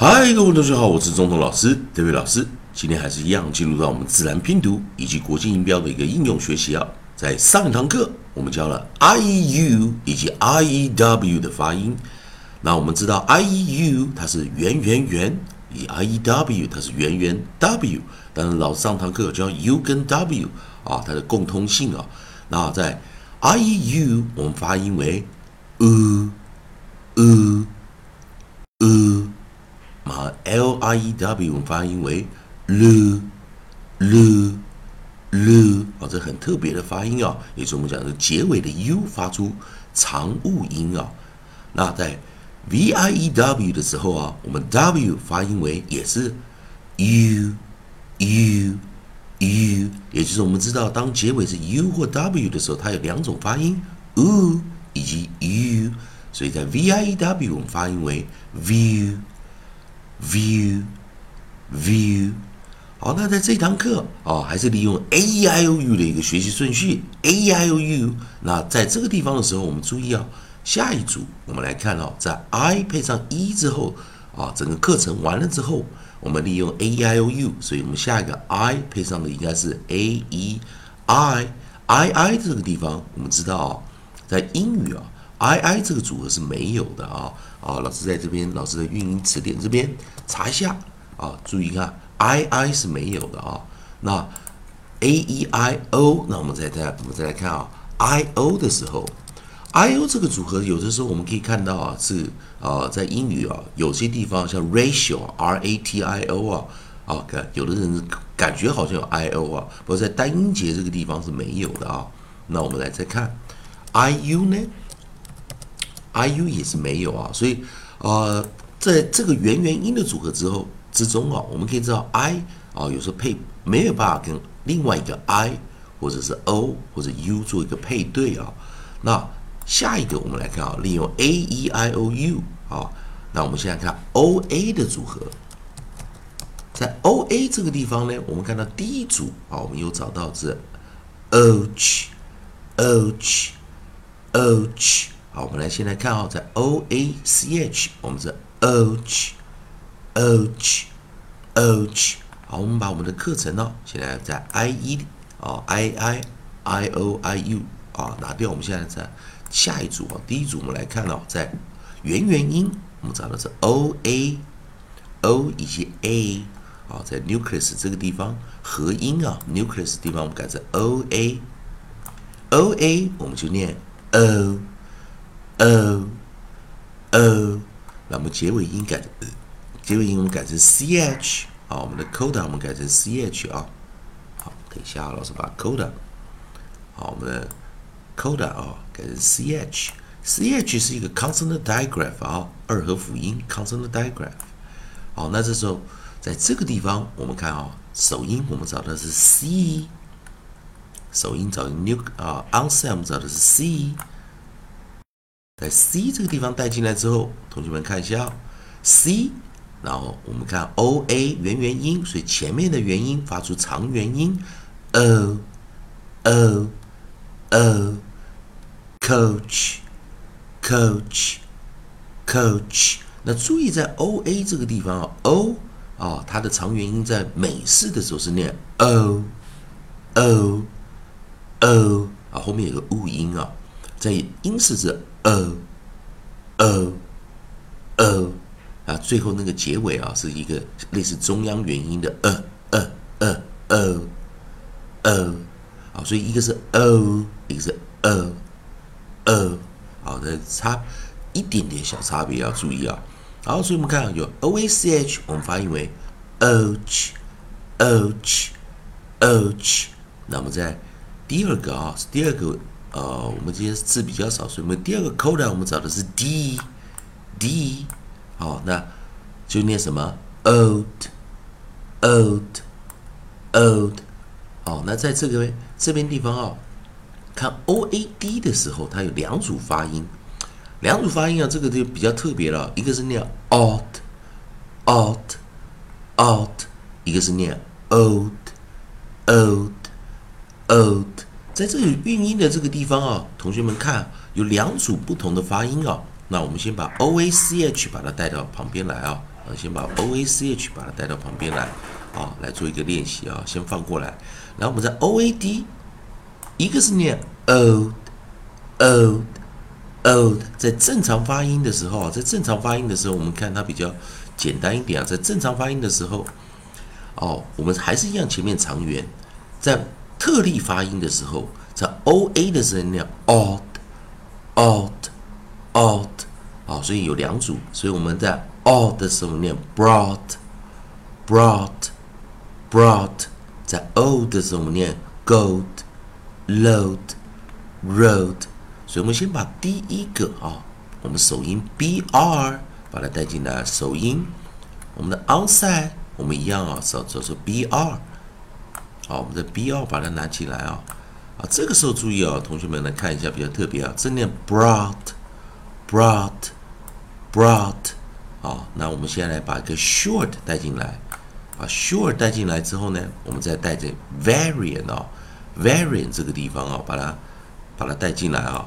嗨，各位同学好，我是中通老师，这位老师。今天还是一样，进入到我们自然拼读以及国际音标的一个应用学习啊。在上一堂课，我们教了 i u 以及 i e w 的发音。那我们知道 i e u 它是圆圆圆，以 i e w 它是圆圆 w。但是老师上堂课教 u 跟 w 啊，它的共通性啊。那在 i e u 我们发音为 u u u。啊，l i e w 我们发音为 l l l 啊，这很特别的发音啊，也是我们讲的结尾的 u 发出长物音啊。那在 v i e w 的时候啊，我们 w 发音为也是 u u u，也就是我们知道，当结尾是 u 或 w 的时候，它有两种发音 u 以及 u，所以在 v i e w 我们发音为 view。View, view，好，那在这堂课啊，还是利用 A E I O U 的一个学习顺序。A E I O U，那在这个地方的时候，我们注意啊，下一组我们来看哦，在 I 配上 E 之后啊，整个课程完了之后，我们利用 A E I O U，所以我们下一个 I 配上的应该是 A E I I I 这个地方，我们知道啊，在英语啊。I i 这个组合是没有的啊啊！老师在这边，老师的运音词典这边查一下啊，注意看 i i 是没有的啊。那 a e i o，那我们再再我们再来看啊，i o 的时候，i o 这个组合有的时候我们可以看到啊，是啊，在英语啊，有些地方像 ratio r a t i o 啊啊，有的人感觉好像有 i o 啊，不过在单音节这个地方是没有的啊。那我们来再看 i u 呢？i u 也是没有啊，所以呃，在这个元元音的组合之后之中啊，我们可以知道 i 啊，有时候配没有办法跟另外一个 i 或者是 o 或者 u 做一个配对啊。那下一个我们来看啊，利用 a e i o u 啊，那我们现在看 o a 的组合，在 o a 这个地方呢，我们看到第一组啊，我们有找到是 o ch o ch o ch。好，我们来先来看啊，在 o a c h，我们是 o ch o ch o ch。好，我们把我们的课程呢，现在在 i e 啊 i i i o i u 啊拿掉。我们现在在下一组啊，第一组我们来看哦，在元元音，我们找的是 o a o 以及 a 啊，在 nucleus 这个地方合音啊，nucleus 地方我们改成 o a o a，我们就念 o。O o，那么结尾音改，结尾音我们改成 ch 啊，我们的 coda 我们改成 ch 啊。好，等一下老师把 coda，好，我们的 coda 啊改成 ch，ch 是一个 consonant digraph 啊，二合辅音 consonant digraph。好，那这时候在这个地方我们看啊，首音我们找的是 c，首音找 new 啊，onset 我们找的是 c。在 C 这个地方带进来之后，同学们看一下，C，然后我们看 O A 元元音，所以前面的元音发出长元音，O O O，Coach，Coach，Coach。那注意在 O A 这个地方啊，O 啊，它的长元音在美式的时候是念 O O O 啊，后面有个雾音啊，在英式是。呃，呃，呃，啊，最后那个结尾啊，是一个类似中央元音的呃，呃，呃，呃，呃，啊，所以一个是 o，一个是呃，呃，好的，差一点点小差别要注意啊。好，所以我们看有 o a c h，我们发音为 och，och，och。那么在第二个啊，是第二个。呃，我们这些字比较少，所以我们第二个 coda 我们找的是 d，d，好，那就念什么 old，old，old，好，那在这个这边地方啊，看 o a d 的时候，它有两组发音，两组发音啊，这个就比较特别了，一个是念 old，old，old，一个是念 old，old，old。在这里韵音的这个地方啊，同学们看有两组不同的发音啊。那我们先把 o a c h 把它带到旁边来啊，呃，先把 O A C H 把它带到旁边来，啊，来做一个练习啊，先放过来，然后我们在 O A D，一个是念 old，old，old，在正常发音的时候啊，在正常发音的时候，我们看它比较简单一点啊，在正常发音的时候，哦，我们还是一样前面长元，在特例发音的时候，在 O A 的时候念 old，old，old。好，所以有两组，所以我们在 all 的时候念 brought，brought，brought，在 o 的时候我们念 gold，load，road，所以我们先把第一个啊，我们首音 br 把它带进来，首音，我们的 onside 我们一样啊，找找出 br，好，我们的 br 把它拿起来啊，啊，这个时候注意啊，同学们来看一下比较特别啊，这念 brought，brought。Brought，好，那我们现在来把一个 short 带进来，把 short 带进来之后呢，我们再带着 variant 啊，variant 这个地方啊，把它把它带进来啊，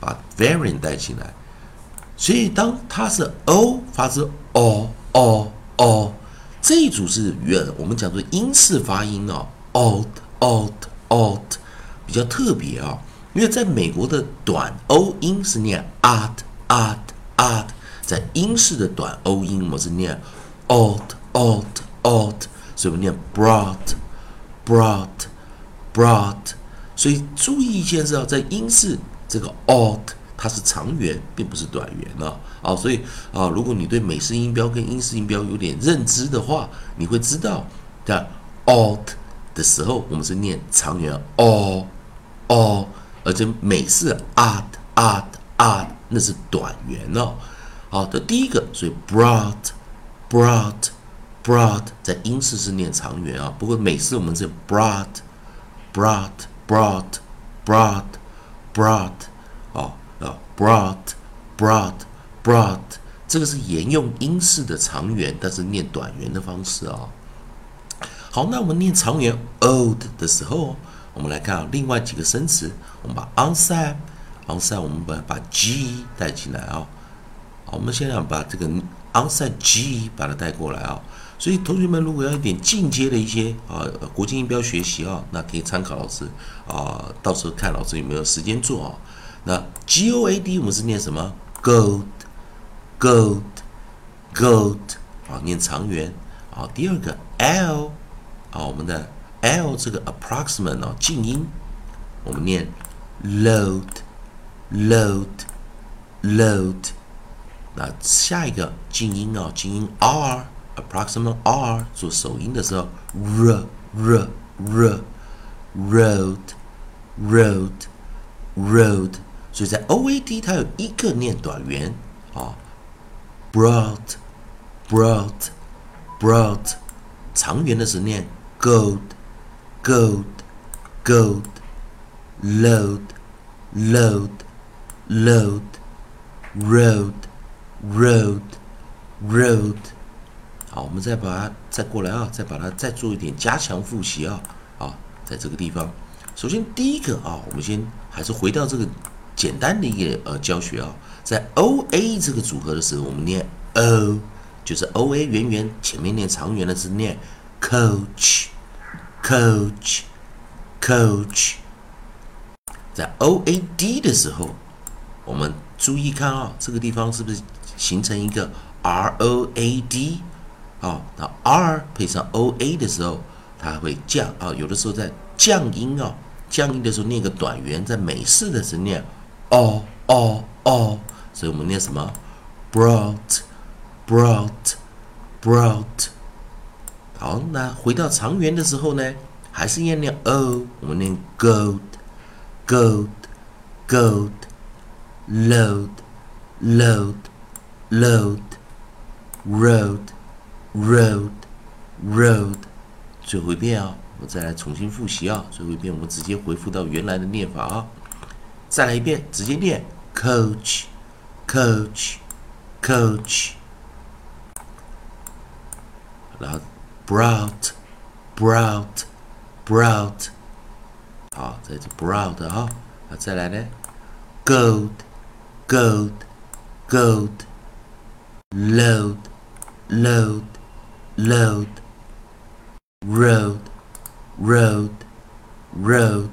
把 variant 带进来。所以当它是 o 发出 o o o，这一组是原我们讲做英式发音哦，old old old，比较特别啊，因为在美国的短 o 音是念 art art art。在英式的短 o 音，我们是念 old old old，所以我们念 brought brought brought。所以注意一件事啊，在英式这个 old 它是长元，并不是短元呢。啊，所以啊，如果你对美式音标跟英式音标有点认知的话，你会知道在 old 的时候，我们是念长元哦哦而且美式 art art art 那是短元哦。好的，第一个，所以 brought，brought，brought，在英式是念长元啊，不过美式我们是 brought，brought，brought，brought，brought，啊啊，brought，brought，brought，这个是沿用英式的长元，但是念短元的方式啊。好，那我们念长元 old 的时候，我们来看啊，另外几个生词，我们把 onside，onside，我们把把 g 带进来啊。好我们现在把这个 onside G 把它带过来啊，所以同学们如果要一点进阶的一些啊国际音标学习啊，那可以参考老师啊，到时候看老师有没有时间做啊。那 G O A D 我们是念什么？Gold，Gold，Gold 啊，念长元啊。第二个 L 啊，我们的 L 这个 approximate 啊，静音，我们念 Load，Load，Load。那下一个静音啊，静音 r approximate r 做首音的时候，r r r road road road，所以在 o a d 它有一个念短元啊，brought brought brought，长元的是念 gold gold gold load load load road Road, road，好，我们再把它再过来啊，再把它再做一点加强复习啊，啊，在这个地方，首先第一个啊，我们先还是回到这个简单的一个呃教学啊，在 O A 这个组合的时候，我们念 O，就是 O A 圆圆前面念长圆的是念 Coach，Coach，Coach，在 O A D 的时候，我们注意看啊，这个地方是不是？形成一个 r o a d，啊，那 r 配上 o a 的时候，它会降啊。有的时候在降音啊，降音的时候念个短元，在美式的时候念 o o o，所以我们念什么 brought，brought，brought。好，那回到长元的时候呢，还是要念 o，我们念 gold，gold，gold，load，load。load, road, road, road。最后一遍啊，我再来重新复习啊。最后一遍我们直接回复到原来的念法啊。再来一遍，直接念 coach, coach, coach。然后 brought, brought, brought。好，这是 brought 哈。那再来呢？gold, gold, gold。load, load, load, road, road, road。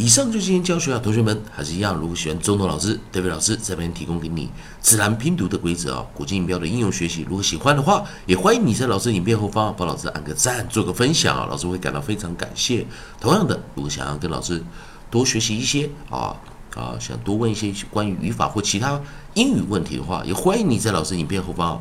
以上就是今天教学啊，同学们还是一样，如果喜欢中通老师、David 老师这边提供给你自然拼读的规则啊，国际音标的应用学习，如果喜欢的话，也欢迎你在老师影片后方帮老师按个赞，做个分享啊，老师会感到非常感谢。同样的，如果想要跟老师多学习一些啊啊，想多问一些关于语法或其他英语问题的话，也欢迎你在老师影片后方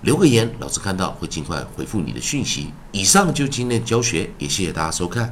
留个言，老师看到会尽快回复你的讯息。以上就今天的教学，也谢谢大家收看。